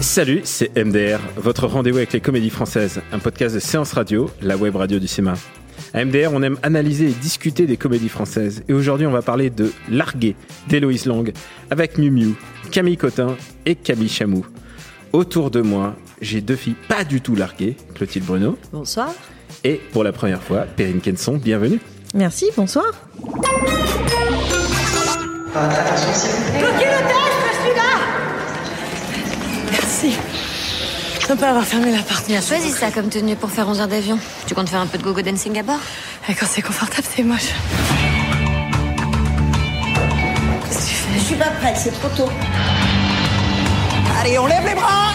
Salut, c'est MDR, votre rendez-vous avec les comédies françaises, un podcast de séance radio, la web radio du cinéma. À MDR, on aime analyser et discuter des comédies françaises. Et aujourd'hui, on va parler de Largué d'Héloïse Lang avec Miu Miu, Camille Cotin et Camille Chamou. Autour de moi, j'ai deux filles pas du tout larguées, Clotilde Bruno. Bonsoir. Et pour la première fois, Perrine Kenson, bienvenue. Merci, bonsoir. Merci. De ne pas avoir fermé la porte. Bien choisi ça comme tenue pour faire 11 heures d'avion. Tu comptes faire un peu de gogo dancing à bord? Et quand c'est confortable, c'est moche. Qu'est-ce que tu fais? Je suis pas prête, c'est trop tôt. Allez, on lève les bras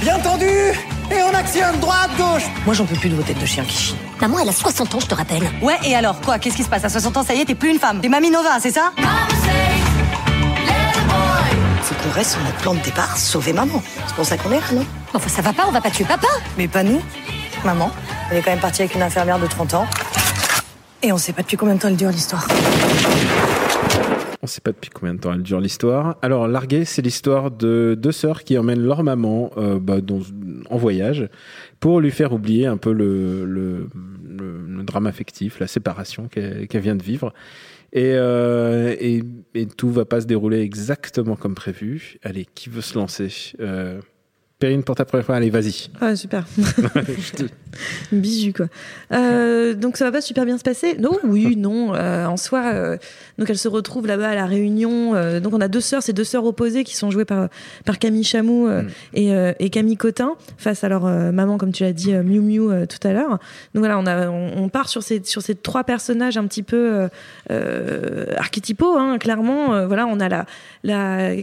Bien tendu Et on actionne droite, gauche Moi, j'en peux plus de vos têtes de chien qui chient. Maman, elle a 60 ans, je te rappelle. Ouais, et alors Quoi? Qu'est-ce qui se passe? À 60 ans, ça y est, t'es plus une femme. T'es Mamie Nova, c'est ça? Reste sur notre plan de départ, sauver maman. C'est pour ça qu'on est là, non? Enfin, ça va pas, on va pas tuer papa. Mais pas nous. Maman, elle est quand même partie avec une infirmière de 30 ans. Et on sait pas depuis combien de temps elle dure l'histoire. On sait pas depuis combien de temps elle dure l'histoire. Alors, Largué, c'est l'histoire de deux sœurs qui emmènent leur maman euh, bah, dans- en voyage pour lui faire oublier un peu le, le, le- le drame affectif, la séparation qu'elle qu'elle vient de vivre. Et, euh, et, tout va pas se dérouler exactement comme prévu. Allez, qui veut se lancer? Euh, Perrine, pour ta première fois, allez, vas-y. Ah, super. Te- Bisous, quoi. Euh, donc, ça va pas super bien se passer? Non, oui, non. euh, en soi, euh, donc elle se retrouve là-bas à la Réunion. donc, on a deux sœurs, ces deux sœurs opposées qui sont jouées par, par Camille Chamou Mm. et, et Camille Cotin, face à leur maman, comme tu l'as dit, Miu Miu tout à l'heure. Donc, voilà, on, a, on, on part sur ces, sur ces trois personnages un petit peu archétypaux, hein, clairement. Voilà, on a la, la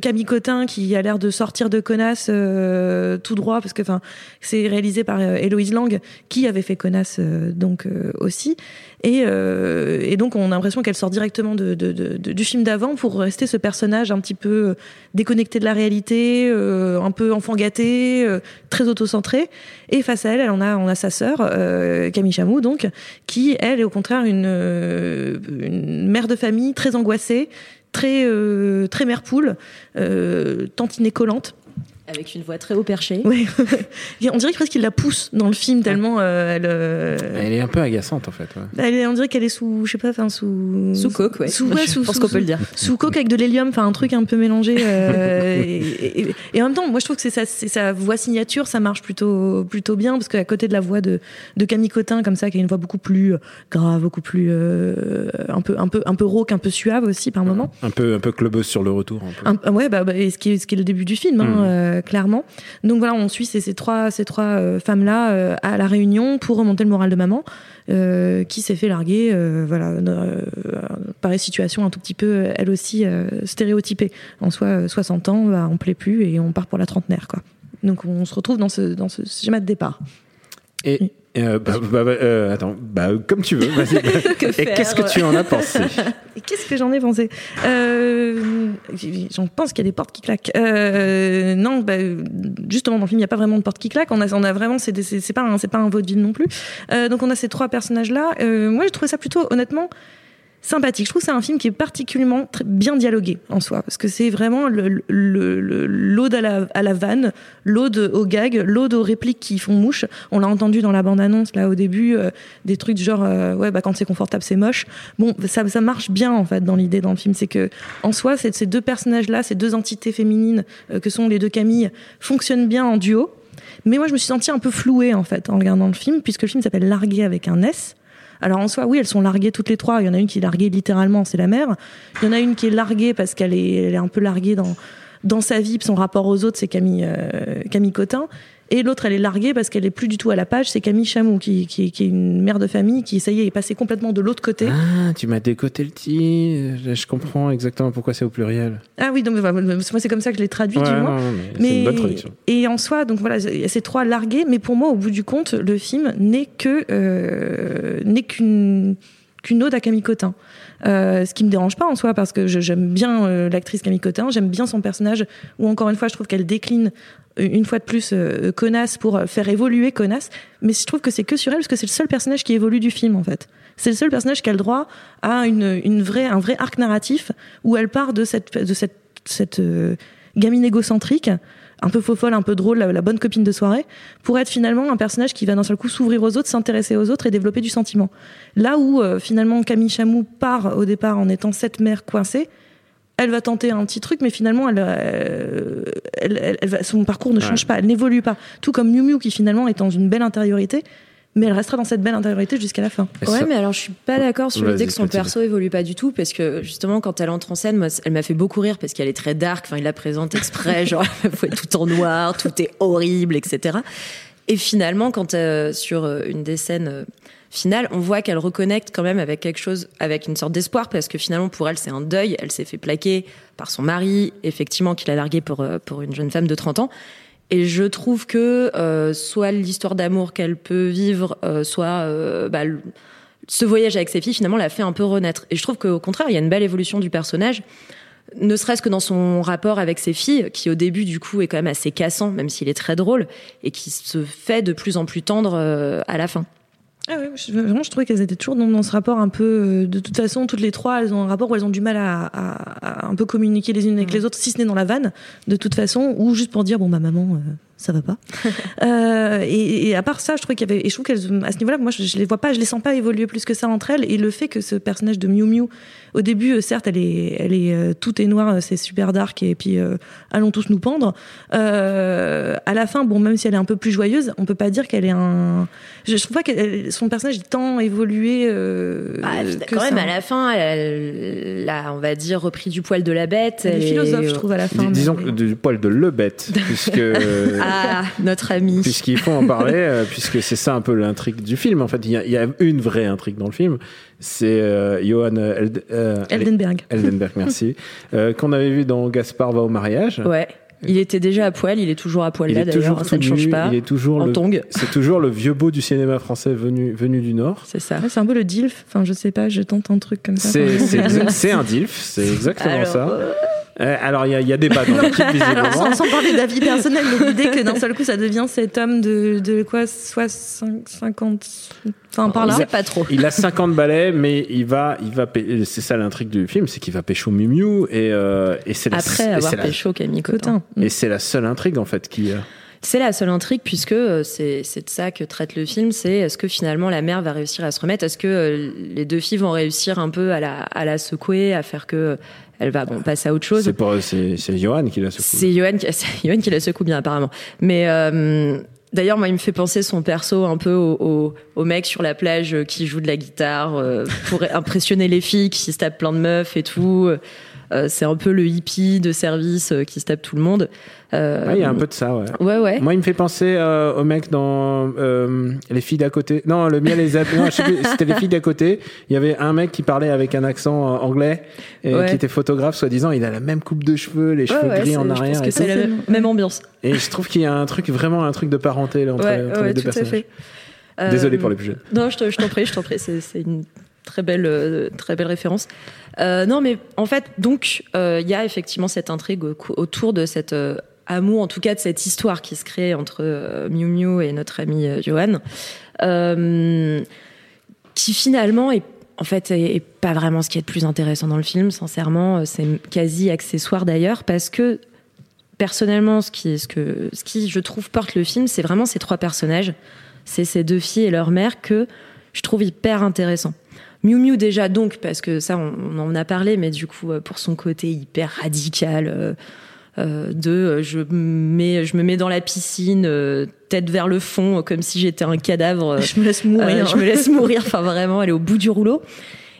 Camille Cotin qui a l'air de sortir de connasse euh, tout droit, parce que enfin, c'est réalisé par euh, Héloïse Lang, qui avait fait connasse euh, donc aussi. Et, et donc on a l'impression qu'elle sort directement de, du film d'avant pour rester ce personnage un petit peu déconnecté de la réalité, un peu enfant gâté, très autocentré. Et face à elle, elle, on a on a sa sœur Camille Chamou donc qui elle est au contraire une, mère de famille très angoissée, très très mère poule, euh, tantinée collante. Avec une voix très haut perchée. Ouais. On dirait presque qu'il la pousse dans le film tellement euh, elle, euh, Elle est un peu agaçante, en fait. ouais. elle est- on dirait qu'elle est sous je sais pas enfin sous Sous coke, ouais. sous, ouais, Je sous- pense sous- qu'on peut le dire. sous coke avec de l'hélium enfin un truc un peu mélangé euh, et, et- et en même temps moi je trouve que c'est sa, voix signature ça marche plutôt plutôt bien parce qu'à côté de la voix de, de Camille Cotin comme ça qui a une voix beaucoup plus grave beaucoup plus euh, un peu un peu un peu rauque un peu suave aussi par moment Un peu, un peu clubeuse sur le retour. Un peu. un- ouais, bah, bah, et ce, qui est, ce qui est le début du film, hein, Mhm. Euh, clairement. Donc voilà, on suit ces, trois, ces trois euh, femmes-là euh, à la réunion pour remonter le moral de maman, qui s'est fait larguer, voilà, euh, pareil situation un tout petit peu, elle aussi, stéréotypée. En soi, euh, 60 ans, bah, on plaît plus et on part pour la trentenaire, quoi. Donc on se retrouve dans ce, dans ce schéma de départ. Et euh, bah, bah, bah, euh, attends, bah, comme tu veux, vas-y. Et qu'est-ce que tu en as pensé? Et qu'est-ce que j'en ai pensé? Euh, J'en pense qu'il y a des portes qui claquent. Euh, non, bah, justement dans le film il n'y a pas vraiment de portes qui claquent. On a, on a vraiment, c'est pas un, c'est pas un vaudeville non plus. Euh, donc on a ces trois personnages là. moi j'ai trouvé ça plutôt honnêtement sympathique. Je trouve que c'est un film qui est particulièrement bien dialogué en soi, parce que c'est vraiment le- le- le- à la, à la vanne, l'ode au gag, l'ode aux répliques qui font mouche. On l'a entendu dans la bande-annonce là au début, euh, des trucs du genre euh, ouais bah quand c'est confortable c'est moche. Bon ça, ça marche bien en fait dans l'idée dans le film, c'est que en soi ces deux personnages là, ces deux entités féminines euh, que sont les deux Camille fonctionnent bien en duo. Mais moi je me suis sentie un peu flouée en fait en regardant le film, puisque le film s'appelle Largué avec un S. Alors en soi, oui, elles sont larguées toutes les trois. Il y en a une qui est larguée littéralement, c'est la mère. Il y en a une qui est larguée parce qu'elle est, elle est un peu larguée dans dans sa vie, son rapport aux autres, c'est Camille euh, Camille Cotin. Et l'autre, elle est larguée parce qu'elle est plus du tout à la page. C'est Camille Chamou, qui, qui, qui est une mère de famille, qui, ça y est, est passée complètement de l'autre côté. Ah, tu m'as décoté le titre. Je comprends exactement pourquoi c'est au pluriel. Ah oui, donc moi, c'est comme ça que je l'ai traduit, Ouais, du moins. non, mais c'est une bonne traduction. et en soi, donc voilà, ces trois largués, mais pour moi, au bout du compte, le film n'est que euh, n'est qu'une qu'une ode à Camille Cotin. Euh, ce qui me dérange pas en soi parce que j'aime bien euh, l'actrice Camille Cotin, j'aime bien son personnage où encore une fois je trouve qu'elle décline euh, une fois de plus euh, Connasse pour euh, faire évoluer Connasse, mais je trouve que c'est que sur elle parce que c'est le seul personnage qui évolue du film en fait. C'est le seul personnage qui a le droit à une, une vraie, un vrai arc narratif où elle part de cette, de cette, cette euh, gamine égocentrique, un peu faux folle, un peu drôle, la, la bonne copine de soirée, pour être finalement un personnage qui va d'un seul coup s'ouvrir aux autres, s'intéresser aux autres et développer du sentiment. Là où euh, finalement Camille Chamou part au départ en étant cette mère coincée, elle va tenter un petit truc, mais finalement, elle, euh, elle, elle- elle va- son parcours ne change pas, elle n'évolue pas. Tout comme Miu Miu qui finalement est dans une belle intériorité, mais elle restera dans cette belle intériorité jusqu'à la fin. Et Ouais, ça- mais alors je suis pas d'accord sur l'idée que son perso évolue pas du tout, parce que justement, quand elle entre en scène, moi, elle m'a fait beaucoup rire parce qu'elle est très dark. Enfin, il la présente exprès, genre, il faut être tout en noir, tout est horrible, etc. Et finalement, quand euh, sur euh, une des scènes euh, finales, on voit qu'elle reconnecte quand même avec quelque chose, avec une sorte d'espoir, parce que finalement, pour elle, c'est un deuil. Elle s'est fait plaquer par son mari, effectivement, qui l'a larguée pour, euh, pour une jeune femme de 30 ans. Et je trouve que euh, soit l'histoire d'amour qu'elle peut vivre, euh, soit euh, bah, ce voyage avec ses filles, finalement, l'a fait un peu renaître. Et je trouve qu'au contraire, il y a une belle évolution du personnage, ne serait-ce que dans son rapport avec ses filles, qui au début, du coup, est quand même assez cassant, même s'il est très drôle, et qui se fait de plus en plus tendre euh, à la fin. Ah je, vraiment, je trouvais qu'elles étaient toujours dans, ce rapport un peu. euh, De toute façon, toutes les trois, elles ont un rapport où elles ont du mal à, à- à un peu communiquer les unes avec les autres, si ce n'est dans la vanne, de toute façon, ou juste pour dire bon bah maman, euh, ça va pas. Euh, et, et à part ça, je trouvais qu'il y avait. Et je trouve qu'elles, à ce niveau-là, moi, je, je les vois pas, je les sens pas évoluer plus que ça entre elles. Et le fait que ce personnage de Miu Miu, au début, euh, certes, elle est, elle est euh, tout est noir, euh, c'est super dark, et puis euh, allons tous nous pendre. Euh, à la fin, bon, même si elle est un peu plus joyeuse, on peut pas dire qu'elle est un. Je, je trouve pas que son personnage est tant évolué. Euh, Ah, que quand même, ça. à la fin, elle, a, on va dire, repris du poil de la bête. Elle est philosophe, je trouve, à la fin. Dis- disons mais- que du poil de le bête, puisque Ah, notre ami. puisqu'il faut en parler, euh, puisque c'est ça un peu l'intrigue du film. En fait, il y a, il y a une vraie intrigue dans le film. C'est euh, Johan Eld- euh, Eldenberg. Eldenberg, merci, euh, qu'on avait vu dans Gaspard va au mariage. Ouais. Il était déjà à poil, il est toujours à poil Il là d'ailleurs, ça ne change pas. il est toujours en le, tongue, c'est toujours le vieux beau du cinéma français venu venu du Nord. c'est ça. Ouais, c'est un peu le DILF. Enfin, je sais pas, je tente un truc comme ça. C'est un DILF, c'est exactement Alors, ça. euh, Euh, alors il y y a débat dans l'équipe visiblement. sans, sans parler d'avis personnel, mais l'idée que d'un seul coup ça devient cet homme de, de quoi 60, 50, enfin par on là. pas trop. Il a 50 balais, mais il va, il va, c'est ça l'intrigue du film, c'est qu'il va pécho Miu Miu et, euh, et c'est la, Après et avoir la- pécho Camille Cotin. Et c'est la seule intrigue en fait qui. euh, C'est la seule intrigue puisque euh, c'est de ça que traite le film. C'est est-ce que finalement la mère va réussir à se remettre? Est-ce que les deux filles vont réussir un peu à la, à la secouer, à faire que elle va bon, passer à autre chose C'est pour, c'est, c'est Johan qui l'a secoué. C'est Johan, qui- Johan qui la secoue bien apparemment. Mais euh, d'ailleurs, moi, il me fait penser son perso un peu au, au, au mec sur la plage euh, qui joue de la guitare euh, pour impressionner les filles, qui se tape plein de meufs et tout. Euh, c'est un peu le hippie de service euh, qui se tape tout le monde. Euh, Ouais, il y a un peu de ça, ouais. Ouais, ouais. Moi, il me fait penser euh, au mec dans euh, Les filles d'à côté. Non, le miel et les c'était Les filles d'à côté. Il y avait un mec qui parlait avec un accent anglais et Ouais. qui était photographe, soi-disant. Il a la même coupe de cheveux, les cheveux gris en je arrière. pense que c'est la même, même ambiance. Et je trouve qu'il y a un truc, vraiment un truc de parenté là, entre, les deux tout à personnages. fait. Désolé pour les plus jeunes. Non, je te- je t'en prie, je t'en prie. C'est une très belle, euh, très belle référence. Euh, non, mais en fait, donc, euh, il y a effectivement cette intrigue au- autour de cet amour, en tout cas de cette histoire qui se crée entre Miu Miu et notre ami Johan, qui finalement est en fait est pas vraiment ce qui est le plus intéressant dans le film. Sincèrement, c'est quasi accessoire d'ailleurs parce que personnellement, ce qui, ce que, ce qui, je trouve, porte le film, c'est vraiment ces trois personnages. C'est ces deux filles et leur mère que je trouve hyper intéressant. Miu Miu déjà donc parce que ça on, on en a parlé mais du coup euh, pour son côté hyper radical euh, euh, de euh, je me mets je me mets dans la piscine euh, tête vers le fond comme si j'étais un cadavre Je me laisse mourir. je me laisse mourir. Enfin, vraiment, elle est au bout du rouleau.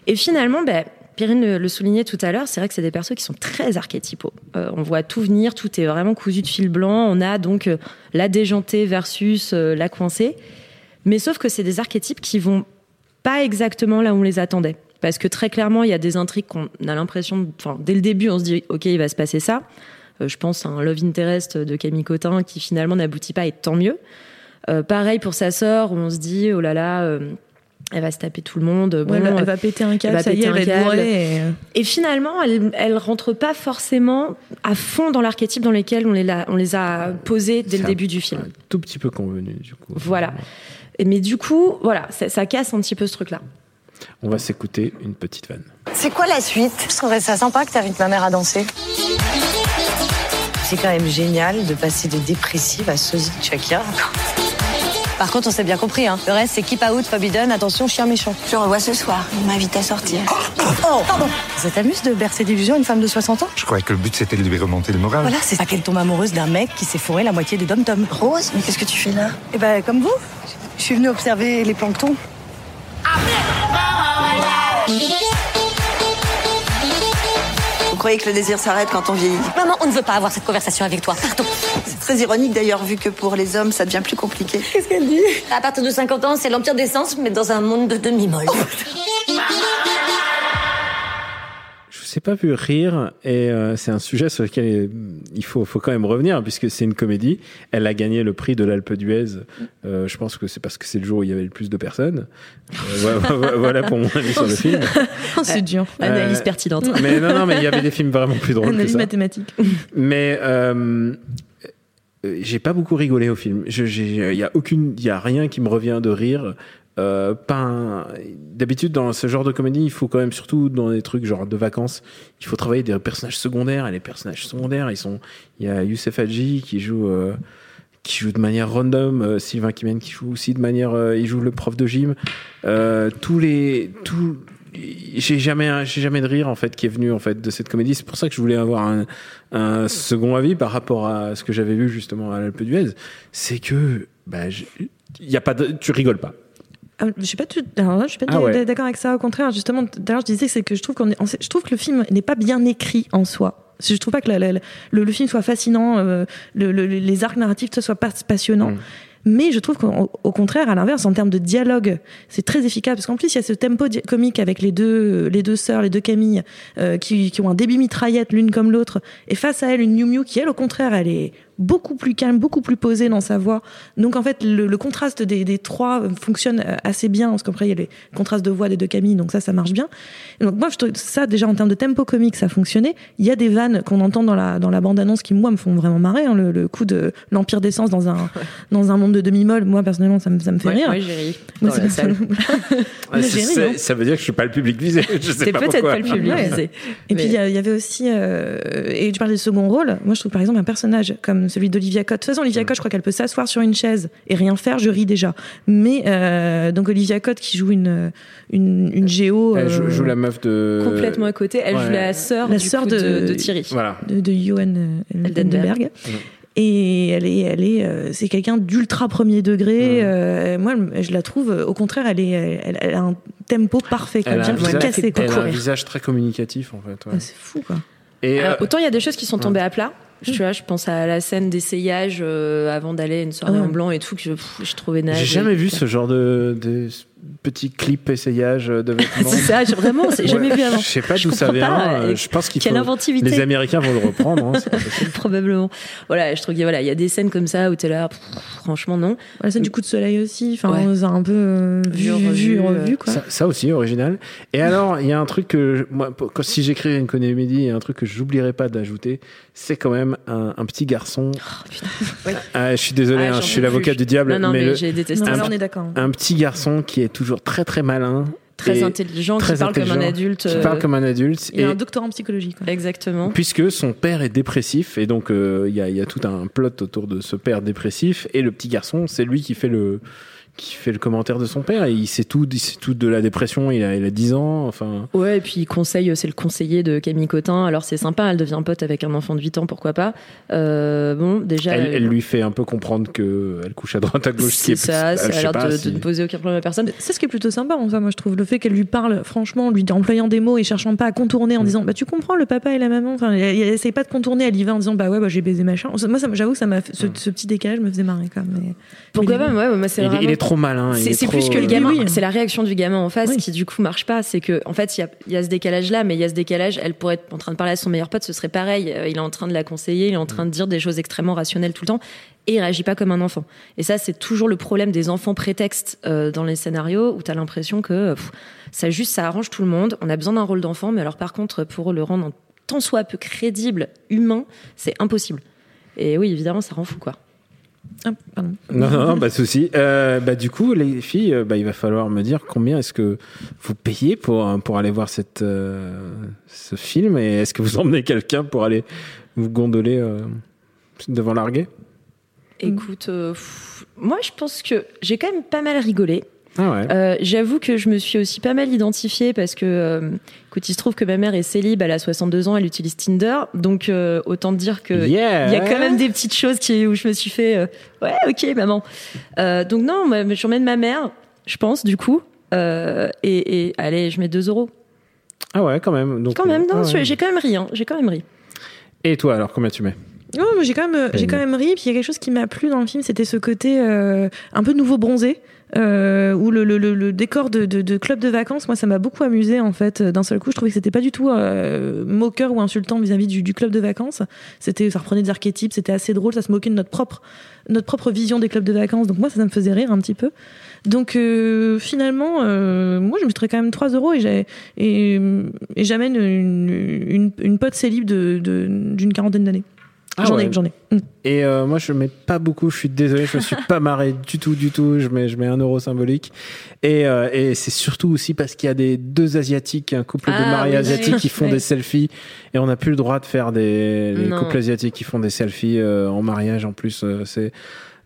Et finalement, ben, Perrine le, le soulignait tout à l'heure, c'est vrai que c'est des persos qui sont très archétypaux. Euh, on voit tout venir, tout est vraiment cousu de fil blanc. On a donc euh, la déjantée versus euh, la coincée. Mais sauf que c'est des archétypes qui vont pas exactement là où on les attendait. Parce que très clairement, il y a des intrigues qu'on a l'impression, enfin, dès le début, on se dit, OK, il va se passer ça. Euh, je pense à un Love Interest de Camille Cotin qui finalement n'aboutit pas et tant mieux. Euh, pareil pour sa sœur, où on se dit, oh là là, euh, elle va se taper tout le monde. Bon, Ouais, elle, va, elle va péter un câble, va ça y est, elle va être et- Et finalement, elle, elle rentre pas forcément à fond dans l'archétype dans lequel on les, a, on les a posés dès le début du film. Un tout petit peu convenu, du coup. Voilà. Et mais du coup, voilà, ça, ça casse un petit peu ce truc-là. On va s'écouter une petite vanne. C'est quoi la suite? Je trouverais ça sympa que t'invites ma mère à danser. C'est quand même génial de passer de dépressive à sosie de Shakira. Par contre, on s'est bien compris, hein. Le reste, c'est keep out, forbidden, attention, chien méchant. Je revois ce soir. Il m'invite à sortir. Oh, pardon Ça t'amuse de bercer d'illusions une femme de 60 ans? Je croyais que le but c'était de lui remonter le moral. Voilà, c'est ça qu'elle tombe amoureuse d'un mec qui s'est fourré la moitié des dom-tom. Rose, mais qu'est-ce que tu fais là? Eh ben, comme vous, suis venue observer les planctons. Vous croyez que le désir s'arrête quand on vieillit Maman, on ne veut pas avoir cette conversation avec toi. Pardon. C'est très ironique d'ailleurs, vu que pour les hommes, ça devient plus compliqué. Qu'est-ce qu'elle dit? À partir de 50 ans, c'est l'empire des sens, mais dans un monde de demi-molle. sais pas vu rire et euh, c'est un sujet sur lequel euh, il faut, faut quand même revenir puisque c'est une comédie. Elle a gagné le prix de l'Alpe d'Huez. Euh, je pense que c'est parce que c'est le jour où il y avait le plus de personnes. Euh, voilà, pour mon avis sur le film. Oh, c'est dur. Analyse Euh, pertinente. Mais non, non, mais il y avait des films vraiment plus drôles que Analyse ça. mathématique. Mais j'ai pas beaucoup rigolé au film. Je- Il y a aucune, il y a rien qui me revient de rire. Euh, D'habitude, dans ce genre de comédie, il faut quand même, surtout dans des trucs genre de vacances, il faut travailler des personnages secondaires. Et les personnages secondaires, ils sont. Il y a Youssef Hadji qui joue. euh, qui joue de manière random, euh, Sylvain Kimen qui joue aussi de manière, il joue le prof de gym. Tous les, tout, j'ai jamais, j'ai jamais de rire en fait qui est venu en fait de cette comédie. C'est pour ça que je voulais avoir un, second avis par rapport à ce que j'avais vu justement à l'Alpe d'Huez. C'est que, bah, il y a pas tu rigoles pas. Ah, je suis pas tout, alors là, je suis pas Ah ouais. d'accord avec ça. Au contraire, justement, l'heure, je disais que c'est que je trouve qu'on je trouve que le film n'est pas bien écrit en soi. Je trouve pas que la- la- la- le, le film soit fascinant, euh, le- le- les arcs narratifs ce soit pas passionnants. Mm. Mais je trouve qu'au au contraire, à l'inverse, en termes de dialogue, c'est très efficace parce qu'en plus il y a ce tempo comique avec les deux, les deux sœurs, les deux Camille, euh, qui, qui ont un débit mitraillette l'une comme l'autre, et face à elle une Miu Miu qui elle au contraire, elle est beaucoup plus calme, beaucoup plus posée dans sa voix. Donc en fait, le, le contraste des, des trois fonctionne euh, assez bien, parce qu'après il y a les contrastes de voix des deux Camille, donc ça, ça marche bien. Et donc moi, je trouve ça déjà en termes de tempo comique, ça fonctionnait. Il y a des vannes qu'on entend dans la dans la bande annonce qui moi me font vraiment marrer. hein, le, le coup de l'empire d'essence dans un dans un monde de demi-molle, moi personnellement, ça me ça me fait Ouais, rire. ouais, j'ai ri. Moi, j'ai ri, ça veut dire que je suis pas le public visé. Je sais C'est peut-être pas le public visé. Et Mais- puis il y, avait aussi, euh, et tu parles des seconds rôles. Moi, je trouve par exemple un personnage comme celui d'Olivia Cotte. De toute façon, Olivia Cotte, je crois qu'elle peut s'asseoir sur une chaise et rien faire. Je ris déjà. Mais euh, donc Olivia Cotte qui joue une une, une géo. Elle joue, euh, joue la meuf de. complètement à côté. Elle ouais. joue la sœur La sœur de- de, de Thierry. Voilà. de, de Johan euh, Eldenberg. Eldenberg. Et elle est, elle est, euh, c'est quelqu'un d'ultra premier degré. Euh, moi, je la trouve, au contraire, elle est, elle, elle a un tempo parfait. Elle a, Elle un visage, casser, elle a un visage très communicatif en fait. ouais. Ah, c'est fou, quoi. Et Alors, euh, autant il y a des choses qui sont tombées à plat. Tu vois, je pense à la scène d'essayage euh, avant d'aller à une soirée Ah ouais. en blanc et tout que je, pff, je trouvais naze. j'ai jamais vu ce genre de, de petit clip essayage de vêtements. C'est ça, j'ai- vraiment, c'est jamais Ouais. vu avant. Je sais pas d'où ça vient. pas, euh, euh, Je pense qu'il Quelle faut. inventivité. Les Américains vont le reprendre. hein. Probablement. Voilà, je trouve qu'il y a- voilà, il y a des scènes comme ça où t'es là, pff, franchement non. La scène du coup de soleil aussi. Enfin, Ouais. c'est un peu euh, vu, Vu, vu, revu, vu, revu, quoi. Ça, ça aussi, original. Et alors, il y a un truc que, moi, si j'écrivais une comédie, il y a un truc que j'oublierais pas d'ajouter, c'est quand même un, un petit garçon. Ah, je suis désolé, Ah, hein, je suis l'avocat du diable, Non, non, mais, mais, le- j'ai détesté un là, on est d'accord. hein. un petit garçon qui est toujours très très malin, Très intelligent, très qui parle comme un adulte. qui euh, parle comme un adulte, Il a et un doctorat en psychologie, quoi. Exactement. puisque son père est dépressif, et donc euh, il y, a, il y a tout un plot autour de ce père dépressif, et le petit garçon, c'est lui qui fait le qui fait le commentaire de son père et il sait tout, il sait tout de la dépression. Il a, il a 10 ans. Enfin, Ouais, et puis il conseille, c'est le conseiller de Camille Cotin. Alors c'est sympa, elle devient pote avec un enfant de 8 ans, pourquoi pas. Euh, bon, déjà. elle, elle lui fait un peu comprendre que elle couche à droite à gauche. ce qui c'est est- ça, ça a l'air de, si- de ne poser aucun problème à personne. C'est ce qui est plutôt sympa, enfin, moi je trouve le fait qu'elle lui parle franchement, lui employant des mots et cherchant pas à contourner Mm. en disant bah tu comprends le papa et la maman, enfin elle, elle essaye pas de contourner, elle y va en disant bah ouais bah j'ai baisé machin. Moi j'avoue que ça m'a fait- ce, ce petit décalage me faisait marrer quand même. mais- Pourquoi mais pas Ouais, ouais, moi c'est trop malin. il C'est trop- plus que le gamin, oui. c'est la réaction du gamin en face Oui. qui du coup marche pas. C'est que en fait il y a, il y a ce décalage là, mais il y a ce décalage. Elle pourrait être en train de parler à son meilleur pote, ce serait pareil. Euh, Il est en train de la conseiller, il est en train de dire des choses extrêmement rationnelles tout le temps, et il réagit pas comme un enfant. Et ça c'est toujours le problème des enfants prétextes euh, dans les scénarios où t'as l'impression que pff, ça juste ça arrange tout le monde. On a besoin d'un rôle d'enfant, mais alors par contre pour le rendre tant soit peu crédible, humain, c'est impossible. Et oui évidemment ça rend fou quoi. Ah, pardon. Non, non, non, pas de souci. Euh, bah, du coup, les filles, euh, bah, il va falloir me dire combien est-ce que vous payez pour, euh, pour aller voir cette, euh, ce film et est-ce que vous emmenez quelqu'un pour aller vous gondoler euh, devant l'arguet? Écoute, euh, pff, moi je pense que j'ai quand même pas mal rigolé. Ah ouais. Euh, J'avoue que je me suis aussi pas mal identifiée parce que, euh, écoute, il se trouve que ma mère est célib, elle a 62 ans, elle utilise Tinder, donc euh, autant te dire que Yeah. il y a quand même des petites choses qui, où je me suis fait, euh, ouais, ok, maman. Euh, donc non, j'emmène ma mère, je pense, du coup, euh, et, et allez, je mets 2 euros. Ah ouais, quand même. Donc, Quand même, non, ah ouais. j'ai quand même ri, hein, j'ai quand même ri. Et toi, alors, combien tu mets? Moi, j'ai quand même, j'ai quand même ri. Puis il y a quelque chose qui m'a plu dans le film, c'était ce côté euh, un peu nouveau bronzé. Euh, où le, le, le, le décor de, de, de club de vacances, moi ça m'a beaucoup amusé en fait. D'un seul coup, je trouvais que c'était pas du tout euh, moqueur ou insultant vis-à-vis du, du club de vacances. C'était, ça reprenait des archétypes, c'était assez drôle, ça se moquait de notre propre, notre propre vision des clubs de vacances. Donc moi ça, ça me faisait rire un petit peu. Donc euh, finalement, euh, moi je mettrais quand même 3 euros et, j'ai- et, et j'amène une, une, une pote célib de, de, d'une quarantaine d'années. Ah j'en ouais. ai, j'en ai. Mm. Et euh, moi, je mets pas beaucoup. Je suis désolé, je me suis pas marré du tout, du tout. Je mets, je mets un euro symbolique. Et, euh, et c'est surtout aussi parce qu'il y a des deux asiatiques, un couple de Ah, mariés oui. asiatiques qui font des selfies. Et on n'a plus le droit de faire des les couples asiatiques qui font des selfies euh, en mariage. En plus, euh, c'est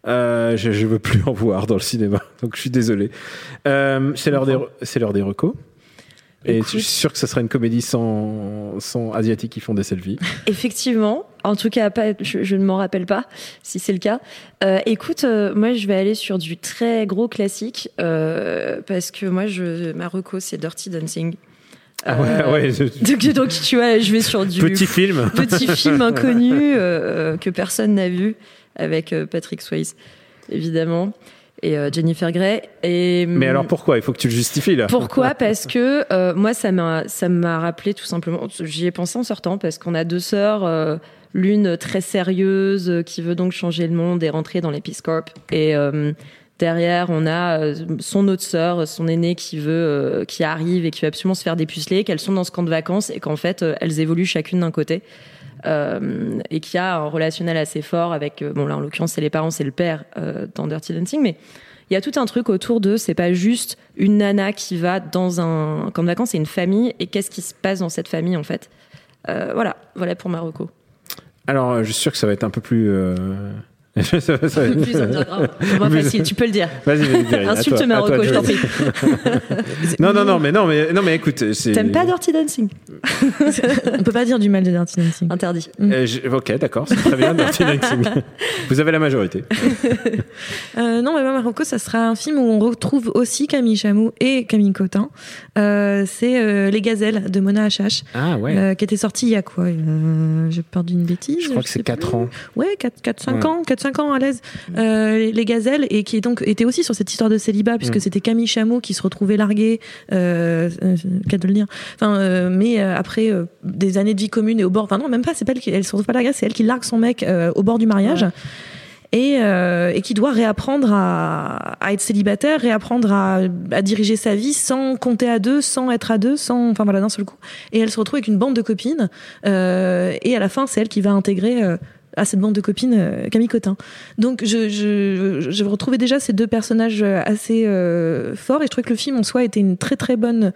euh, je, je veux plus en voir dans le cinéma. Donc je suis désolé. Euh, c'est l'heure des, c'est l'heure des recos. Et Écoute. je suis sûr que ce sera une comédie sans, sans asiatiques qui font des selfies. Effectivement, en tout cas, pas, je, je ne m'en rappelle pas si c'est le cas. Euh, écoute, euh, moi, je vais aller sur du très gros classique euh, parce que moi, je, ma reco, c'est Dirty Dancing. Ah ouais, ouais. je- Donc, donc, tu vois, je vais sur du Petit film. petit film inconnu que personne n'a vu avec Patrick Swayze, évidemment, et euh, Jennifer Grey. Et Mais alors pourquoi? Il faut que tu le justifies là. pourquoi? Parce que euh, moi, ça m'a, ça m'a rappelé tout simplement. J'y ai pensé en sortant parce qu'on a deux sœurs, euh, l'une très sérieuse qui veut donc changer le monde et rentrer dans les Peace Corps, et euh, derrière on a son autre sœur, son aînée qui veut, qui arrive et qui veut absolument se faire dépuceler, qu'elles sont dans ce camp de vacances et qu'en fait elles évoluent chacune d'un côté. Euh, et qui a un relationnel assez fort avec, euh, bon là en l'occurrence c'est les parents, c'est le père euh, dans Dirty Dancing, mais il y a tout un truc autour de, c'est pas juste une nana qui va dans un camp de vacances, c'est une famille, et qu'est-ce qui se passe dans cette famille en fait? Voilà, voilà pour Marocco. Alors, je suis sûr que ça va être un peu plus. euh, ça ça Plus facile, tu peux le dire. Vas-y, Insulte toi, Marocco, toi, je t'en prie. Non, non, non, mais non, mais non, mais écoute, c'est. T'aimes pas Dirty Dancing On peut pas dire du mal de Dirty Dancing. Interdit. Euh, je- Ok, d'accord, c'est très bien. Dirty Dancing. Vous avez la majorité. Euh, non, mais moi, Marocco, ça sera un film où on retrouve aussi Camille Chamou et Camille Cotin. Euh, c'est euh, Les Gazelles de Mona Achache, Ah ouais. euh, qui était sorti il y a quoi euh, J'ai perdu une bêtise. je crois que c'est 4 plus. ans. Ouais, 4, 4 5 Ouais. ans, 4 5 ans à l'aise. Euh, les, les Gazelles et qui est donc était aussi sur cette histoire de célibat puisque Mm. c'était Camille Chamou qui se retrouvait larguée euh, euh, qu'à de le dire. Enfin euh, mais après des années de vie commune et au bord enfin non, même pas, c'est pas elle qui elle se retrouve pas larguée, c'est elle qui largue son mec au bord du mariage. Ouais. Et, euh, et qui doit réapprendre à, à être célibataire, réapprendre à, à diriger sa vie sans compter à deux, sans être à deux, sans, enfin voilà, d'un seul coup. Et elle se retrouve avec une bande de copines. euh, et à la fin, c'est elle qui va intégrer euh, à cette bande de copines euh, Camille Cotin. Donc je, je, je retrouvais déjà ces deux personnages euh, assez euh, forts et je trouvais que le film en soi était une très très bonne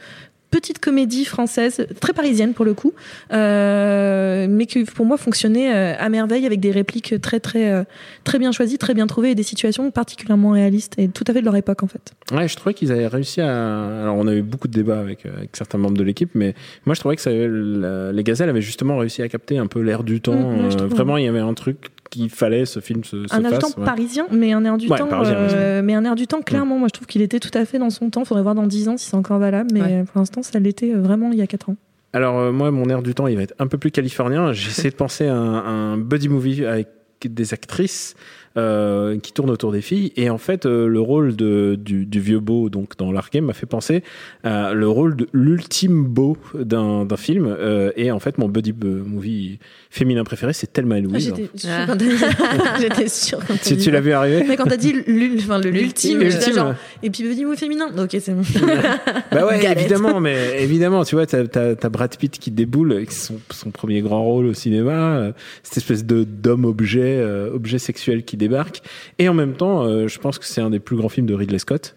petite comédie française, très parisienne pour le coup, euh, mais qui pour moi fonctionnait euh, à merveille avec des répliques très très euh, très bien choisies, très bien trouvées et des situations particulièrement réalistes et tout à fait de leur époque en fait. Ouais, je trouvais qu'ils avaient réussi à. Alors, on a eu beaucoup de débats avec, avec certains membres de l'équipe, mais moi, je trouvais que ça, la- les Gazelles avaient justement réussi à capter un peu l'air du temps. Mm, ouais, Euh, vraiment, il y avait un truc qu'il fallait ce film se, se un air du temps ouais. parisien, mais un air du Ouais, temps, parisien, euh, mais un air du temps clairement. Moi, je trouve qu'il était tout à fait dans son temps. Faudrait voir dans 10 ans si c'est encore valable, mais Ouais. pour l'instant, ça l'était euh, vraiment il y a 4 ans. Alors, euh, moi, mon air du temps, il va être un peu plus californien. J'ai essayé de penser à un, un buddy movie avec des actrices euh, qui tournent autour des filles. Et en fait, euh, le rôle de, du, du vieux beau donc, dans l'Arkham m'a fait penser à le rôle de l'ultime beau d'un d'un film. Euh, et en fait, mon buddy euh, movie féminin préféré, c'est Thelma et Ah, Louise. J'étais sûre Ah. j'étais sûre quand t'as tu dit tu l'as vu arriver Mais quand t'as dit l'ul- enfin, le- l'ultime, j'étais L'ultime. genre, et puis petit mot féminin. Ok, c'est bon. Bah ouais, Galette. évidemment, mais évidemment, tu vois, t'as, t'as, t'as Brad Pitt qui déboule son, son premier grand rôle au cinéma, euh, cette espèce de d'homme objet, euh, objet sexuel qui débarque, et en même temps, euh, je pense que c'est un des plus grands films de Ridley Scott.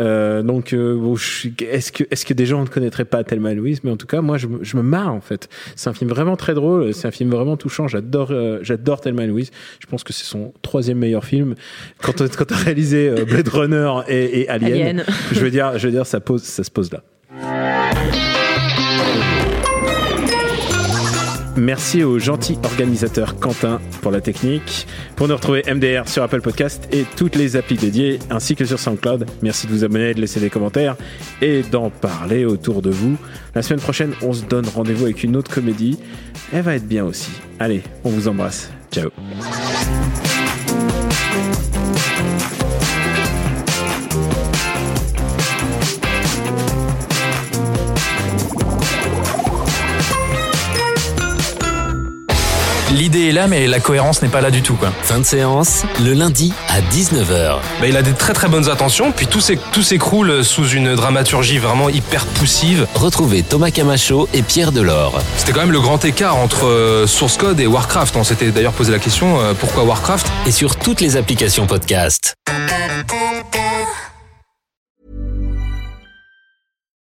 Euh, donc, euh, bon, est-ce que est-ce que des gens ne connaîtraient pas Thelma et Louise? Mais en tout cas, moi, je, me- je me marre en fait. C'est un film vraiment très drôle, c'est un film vraiment touchant. J'adore, j'adore Thelma et Louise. Je pense que c'est son troisième meilleur film. Quand on- quand t'as réalisé Blade Runner et, et Alien, Alien. je veux dire, je veux dire, ça pose, ça se pose là. Merci au gentil organisateur Quentin pour la technique. Pour nous retrouver MDR sur Apple Podcast et toutes les applis dédiées, ainsi que sur SoundCloud. Merci de vous abonner, de laisser des commentaires et d'en parler autour de vous. La semaine prochaine, on se donne rendez-vous avec une autre comédie. Elle va être bien aussi. Allez, on vous embrasse. Ciao. L'idée est là, mais la cohérence n'est pas là du tout. Quoi. Fin de séance, le lundi à 19h. Bah, il a des très très bonnes intentions, puis tout s'éc- tout s'écroule sous une dramaturgie vraiment hyper poussive. Retrouvez Thomas Camacho et Pierre Delors. C'était quand même le grand écart entre euh, Source Code et Warcraft. On s'était d'ailleurs posé la question euh, pourquoi Warcraft? Et sur toutes les applications podcast.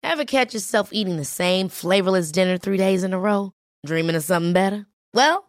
Ever catch yourself eating the same flavorless dinner three days in a row? Dreaming of something better? Well,